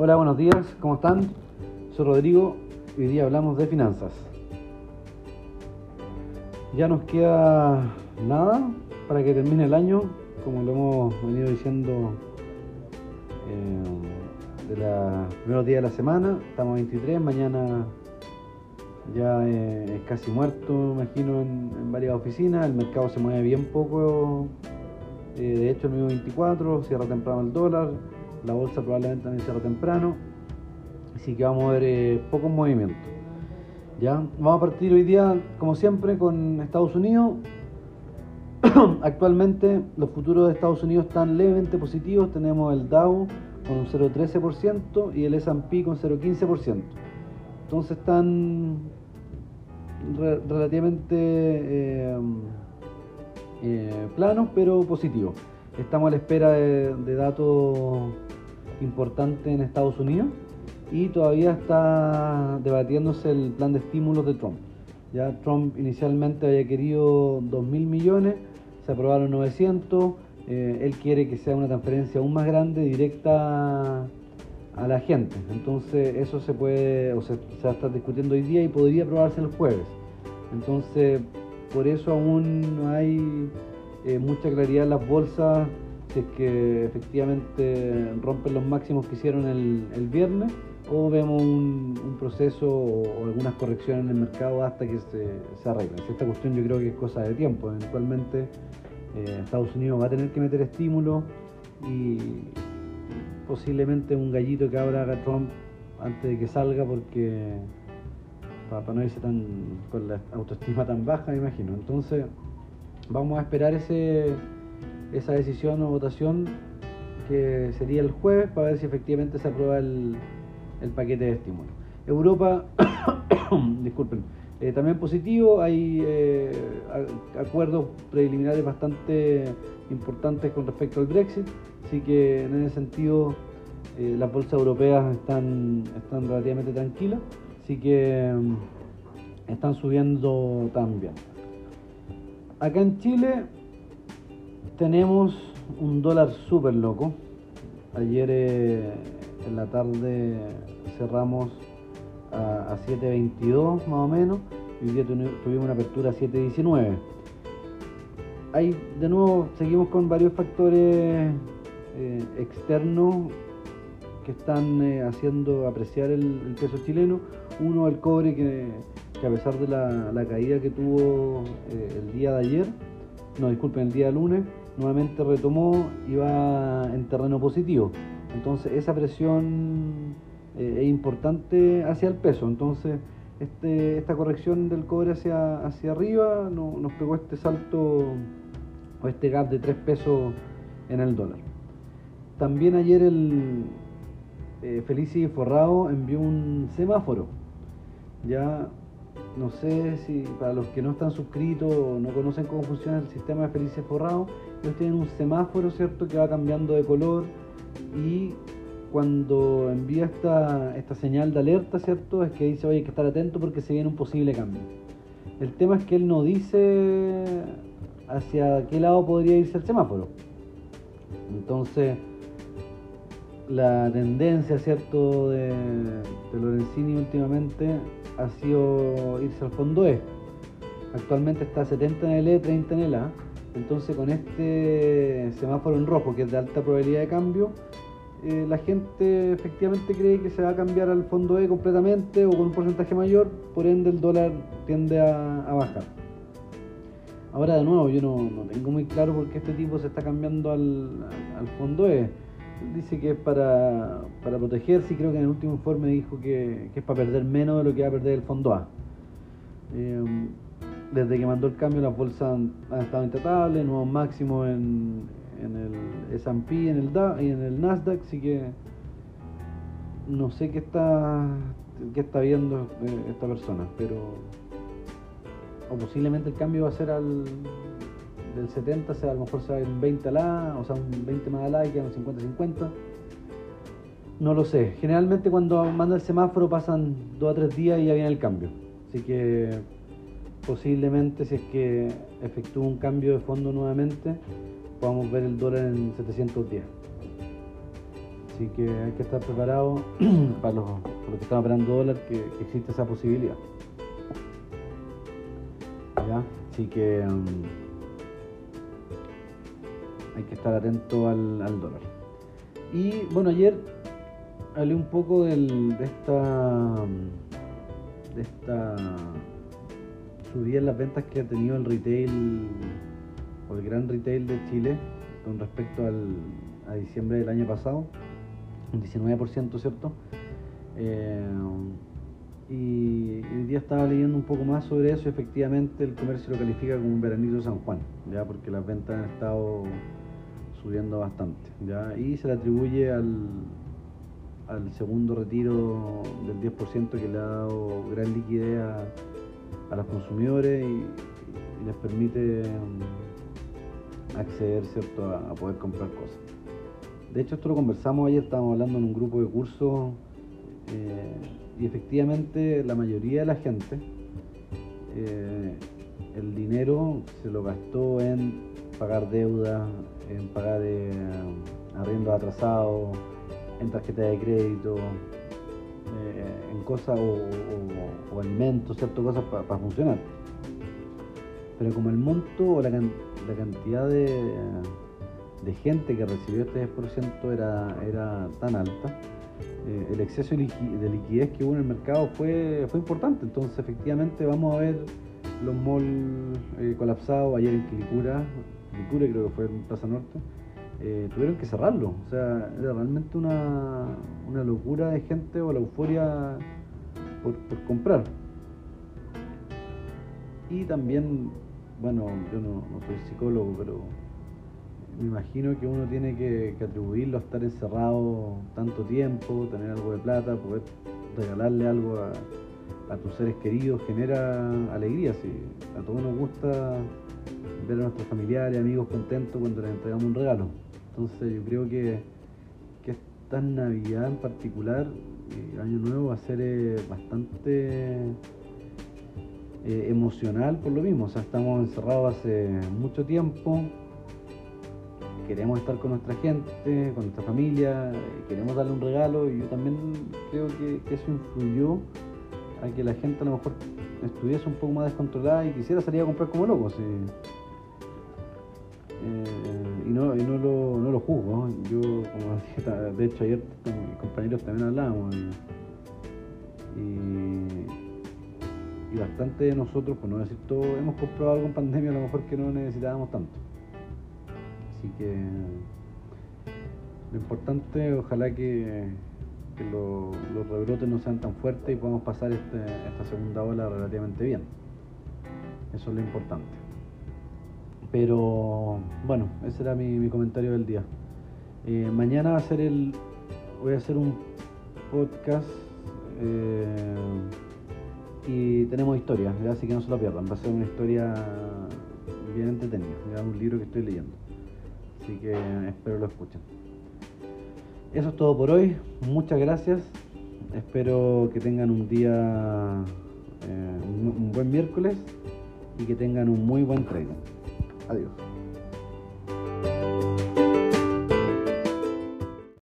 Hola, buenos días, ¿cómo están? Soy Rodrigo y hoy día hablamos de finanzas. Ya nos queda nada para que termine el año, como lo hemos venido diciendo eh, de los primeros días de la semana. Estamos 23, mañana ya eh, es casi muerto, imagino, en, varias oficinas. El mercado se mueve bien poco. Eh, de hecho, el mismo 24 cierra temprano el dólar la bolsa probablemente también cierra temprano, así que vamos a ver eh, pocos movimientos. ¿ya? Vamos a partir hoy día, como siempre, con Estados Unidos. Actualmente los futuros de Estados Unidos están levemente positivos, tenemos el Dow con un 0,13% y el S&P con 0,15%. Entonces están relativamente eh, eh, planos, pero positivos. Estamos a la espera de datos importante en Estados Unidos y todavía está debatiéndose el plan de estímulos de Trump. Ya Trump inicialmente había querido 2.000 millones, se aprobaron 900, eh, él quiere que sea una transferencia aún más grande, directa a la gente. Entonces eso se puede, o se, va a estar discutiendo hoy día y podría aprobarse el jueves. Entonces por eso aún no hay eh, mucha claridad en las bolsas si es que efectivamente rompen los máximos que hicieron el, viernes o vemos un, proceso o, algunas correcciones en el mercado hasta que se, se arreglen. Esta cuestión yo creo que es cosa de tiempo. Eventualmente eh, Estados Unidos va a tener que meter estímulos y posiblemente un gallito que ahora haga Trump antes de que salga porque para, no irse tan con la autoestima tan baja me imagino. Entonces vamos a esperar ese esa decisión o votación que sería el jueves para ver si efectivamente se aprueba el, paquete de estímulo. Europa, disculpen, eh, también positivo, hay eh, acuerdos preliminares bastante importantes con respecto al Brexit, así que en ese sentido eh, las bolsas europeas están, están relativamente tranquilas, así que mm, están subiendo también. Acá en Chile tenemos un dólar súper loco. Ayer eh, en la tarde cerramos a, 7.22 más o menos y hoy día tuvimos una apertura a 7.19. Hay, de nuevo, seguimos con varios factores eh, externos que están eh, haciendo apreciar el, peso chileno. Uno, el cobre, que, a pesar de la, caída que tuvo el día de ayer, no disculpen, el día lunes, nuevamente retomó y va en terreno positivo. Entonces esa presión eh, es importante hacia el peso. Entonces este, esta corrección del cobre hacia, arriba nos pegó este salto o este gap de 3 pesos en el dólar. También ayer el eh, Felici Forrado envió un semáforo. Ya no sé si para los que no están suscritos o no conocen cómo funciona el sistema de Felices Forrados, ellos tienen un semáforo, ¿cierto?, que va cambiando de color y cuando envía esta, esta señal de alerta, ¿cierto?, es que dice, oye, hay que estar atento porque se viene un posible cambio. El tema es que él no dice hacia qué lado podría irse el semáforo. Entonces, la tendencia, ¿cierto?, de, Lorenzini últimamente ha sido irse al fondo E. Actualmente está 70 en el E, 30 en el A. Entonces con este semáforo en rojo, que es de alta probabilidad de cambio, eh, la gente efectivamente cree que se va a cambiar al fondo E completamente o con un porcentaje mayor, por ende el dólar tiende a, bajar. Ahora de nuevo, yo no, tengo muy claro por qué este tipo se está cambiando al, fondo E. Dice que es para, para protegerse y creo que en el último informe dijo que, es para perder menos de lo que va a perder el fondo A. Eh, desde que mandó el cambio las bolsas han, estado intratables, nuevos máximos en, en el S&P y en el Nasdaq, así que no sé qué está qué está viendo eh, esta persona, pero o posiblemente el cambio va a ser al del 70, sea, a lo mejor sea un 20 a la, o sea, un 20 más la y quedan 50-50. No lo sé. Generalmente cuando manda el semáforo pasan 2 a 3 días y ya viene el cambio. Así que posiblemente si es que efectúa un cambio de fondo nuevamente, podamos ver el dólar en 710. Así que hay que estar preparado para los, que están operando dólar, que, existe esa posibilidad. ¿Ya? Así que hay que estar atento al, dólar. Y bueno, ayer hablé un poco de esta de esta subida en las ventas que ha tenido el retail o el gran retail de Chile con respecto al, a diciembre del año pasado, un 19%, ¿cierto? Eh, y hoy día estaba leyendo un poco más sobre eso y efectivamente el comercio lo califica como un veranito San Juan, ya porque las ventas han estado subiendo bastante, y se le atribuye al, al segundo retiro del 10% que le ha dado gran liquidez a, los consumidores y, les permite um, acceder ¿cierto? A, poder comprar cosas. De hecho, esto lo conversamos ayer, estábamos hablando en un grupo de cursos eh, y efectivamente la mayoría de la gente eh, el dinero se lo gastó en pagar deudas, en pagar eh, arriendos atrasados, en tarjeta de crédito, eh, en cosas o, alimentos, ciertas cosas para funcionar. Pero como el monto o la, cantidad de, gente que recibió este 10% era, era tan alta, eh, el exceso de liquidez que hubo en el mercado fue, fue importante. Entonces efectivamente vamos a ver los malls eh, colapsados ayer en Quilicura, Quilicura creo que fue en Plaza Norte, eh, tuvieron que cerrarlo. O sea, era realmente una, una locura de gente o la euforia por, comprar. Y también, bueno, yo no, soy psicólogo, pero me imagino que uno tiene que, atribuirlo a estar encerrado tanto tiempo, tener algo de plata, poder regalarle algo a, a tus seres queridos, genera alegría. Si a todos nos gusta ver a nuestros familiares, amigos contentos cuando les entregamos un regalo. Entonces yo creo que, que esta Navidad en particular, eh, Año Nuevo, va a ser eh, bastante eh, emocional por lo mismo. O sea, estamos encerrados hace mucho tiempo, queremos estar con nuestra gente, con nuestra familia, queremos darle un regalo y yo también creo que, eso influyó a que la gente a lo mejor estuviese un poco más descontrolada y quisiera salir a comprar como locos. Eh, y no, y no, lo, no lo juzgo. Yo, como dije, de hecho ayer con mis compañeros también hablábamos y, y, bastante de nosotros, por no decir todo, hemos comprado algo en pandemia a lo mejor que no necesitábamos tanto. Así que lo importante, ojalá que, que los rebrotes no sean tan fuertes y podamos pasar este, esta segunda ola relativamente bien. Eso es lo importante. Pero bueno, ese era mi, comentario del día. Eh, mañana va a ser el. Voy a hacer un podcast eh, y tenemos historia, así que no se lo pierdan. Va a ser una historia bien entretenida, es un libro que estoy leyendo. Así que espero lo escuchen. Eso es todo por hoy. Muchas gracias. Espero que tengan un día, eh, un buen miércoles y que tengan un muy buen trading. Adiós.